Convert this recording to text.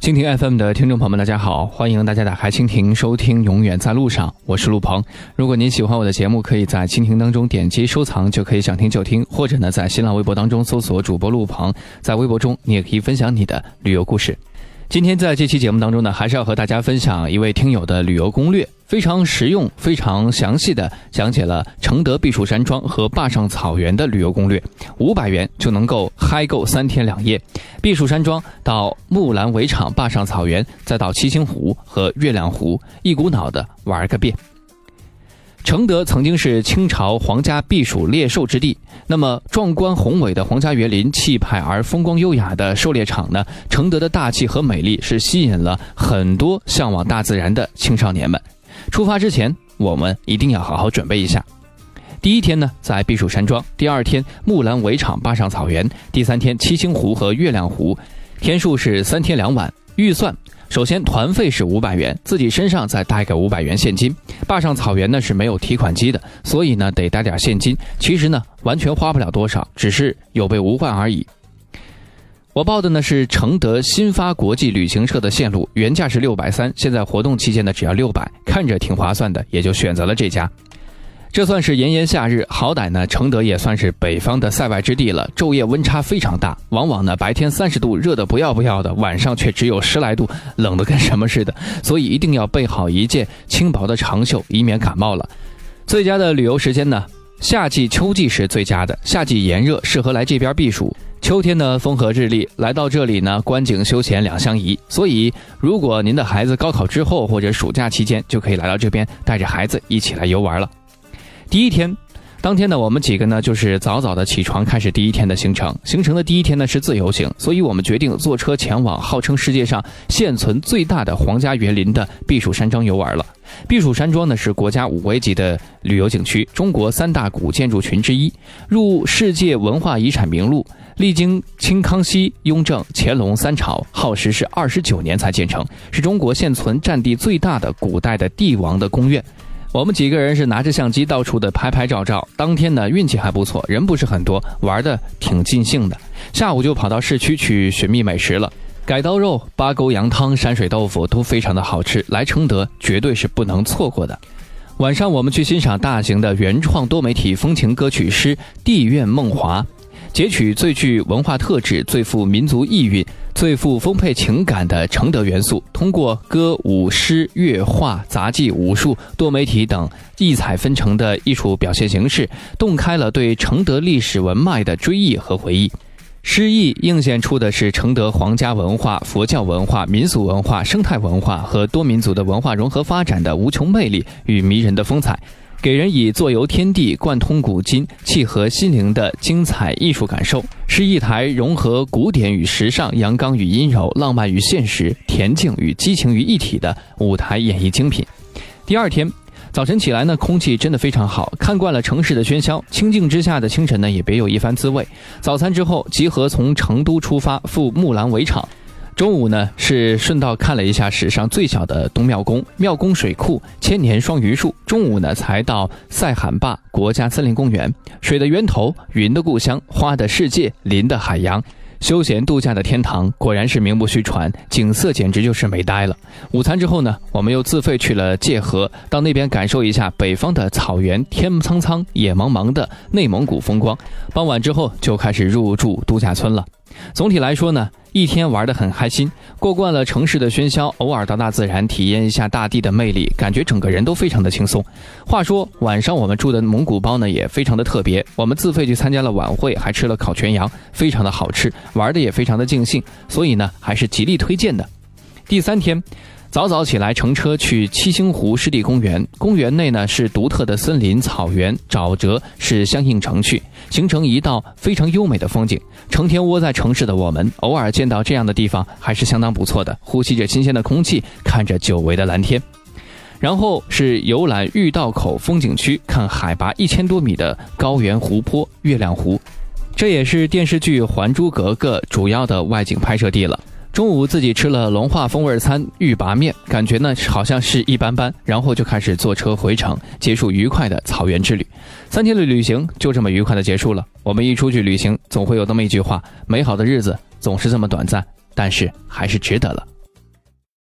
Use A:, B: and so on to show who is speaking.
A: 蜻蜓 FM 的听众朋友们，大家好，欢迎大家打开蜻蜓收听《永远在路上》，我是陆鹏。如果您喜欢我的节目，可以在蜻蜓当中点击收藏，就可以想听就听；或者呢，在新浪微博当中搜索主播陆鹏，在微博中你也可以分享你的旅游故事。今天在这期节目当中呢，还是要和大家分享一位听友的旅游攻略，非常实用、非常详细的讲解了承德避暑山庄和坝上草原的旅游攻略，五百元就能够嗨够三天两夜。避暑山庄到木兰围场、坝上草原，再到七星湖和月亮湖，一股脑的玩个遍。承德曾经是清朝皇家避暑猎兽之地，那么壮观宏伟的皇家园林、气派而风光优雅的狩猎场呢？承德的大气和美丽是吸引了很多向往大自然的青少年们。出发之前，我们一定要好好准备一下。第一天呢，在避暑山庄；第二天，木兰围场、坝上草原；第三天，七星湖和月亮湖。天数是三天两晚，预算。首先，团费是五百元，自己身上再带个五百元现金。坝上草原呢是没有提款机的，所以呢得带点现金。其实呢完全花不了多少，只是有备无患而已。我报的呢是承德新发国际旅行社的线路，原价是六百三，现在活动期间呢只要六百，看着挺划算的，也就选择了这家。这算是炎炎夏日，好歹呢，承德也算是北方的塞外之地了。昼夜温差非常大，往往呢白天三十度热得不要不要的，晚上却只有十来度，冷得跟什么似的。所以一定要备好一件轻薄的长袖，以免感冒了。最佳的旅游时间呢，夏季、秋季是最佳的。夏季炎热，适合来这边避暑；秋天呢，风和日丽，来到这里呢，观景休闲两相宜。所以，如果您的孩子高考之后或者暑假期间，就可以来到这边，带着孩子一起来游玩了。第一天，当天呢，我们几个呢就是早早的起床，开始第一天的行程。行程的第一天呢是自由行，所以我们决定坐车前往号称世界上现存最大的皇家园林的避暑山庄游玩了。避暑山庄呢是国家五 A 级的旅游景区，中国三大古建筑群之一，入世界文化遗产名录。历经清康熙、雍正、乾隆三朝，耗时是二十九年才建成，是中国现存占地最大的古代的帝王的宫苑。我们几个人是拿着相机到处的拍拍照照。当天呢运气还不错，人不是很多，玩的挺尽兴的。下午就跑到市区去寻觅美食了，改刀肉、八沟羊汤、山水豆腐都非常的好吃，来承德绝对是不能错过的。晚上我们去欣赏大型的原创多媒体风情歌曲诗《地院梦华》。截取最具文化特质、最富民族意蕴、最富丰沛情感的承德元素，通过歌舞诗乐画杂技武术多媒体等异彩纷呈的艺术表现形式，洞开了对承德历史文脉的追忆和回忆。诗意映现出的是承德皇家文化、佛教文化、民俗文化、生态文化和多民族的文化融合发展的无穷魅力与迷人的风采。给人以坐游天地、贯通古今、契合心灵的精彩艺术感受，是一台融合古典与时尚、阳刚与阴柔、浪漫与现实、恬静与激情于一体的舞台演绎精品。第二天早晨起来呢，空气真的非常好，看惯了城市的喧嚣，清静之下的清晨呢，也别有一番滋味。早餐之后，集合从成都出发赴木兰围场。中午呢，是顺道看了一下史上最小的东庙宫、庙宫水库、千年双榆树。中午呢，才到塞罕坝国家森林公园，水的源头、云的故乡、花的世界、林的海洋、休闲度假的天堂，果然是名不虚传，景色简直就是美呆了。午餐之后呢，我们又自费去了界河，到那边感受一下北方的草原，天苍苍、野茫茫的内蒙古风光。傍晚之后就开始入住度假村了。总体来说呢。一天玩得很开心，过惯了城市的喧嚣，偶尔到大自然体验一下大地的魅力，感觉整个人都非常的轻松。话说晚上我们住的蒙古包呢也非常的特别，我们自费去参加了晚会，还吃了烤全羊，非常的好吃，玩的也非常的尽兴，所以呢还是极力推荐的。第三天。早早起来，乘车去七星湖湿地公园。公园内呢是独特的森林、草原、沼泽是相映成趣，形成一道非常优美的风景。成天窝在城市的我们，偶尔见到这样的地方还是相当不错的。呼吸着新鲜的空气，看着久违的蓝天，然后是游览玉道口风景区，看海拔一千多米的高原湖泊月亮湖，这也是电视剧《还珠格格》主要的外景拍摄地了。中午自己吃了龙化风味餐玉拔面，感觉呢好像是一般般，然后就开始坐车回城，结束愉快的草原之旅。三天的旅行就这么愉快的结束了。我们一出去旅行，总会有那么一句话：美好的日子总是这么短暂，但是还是值得了。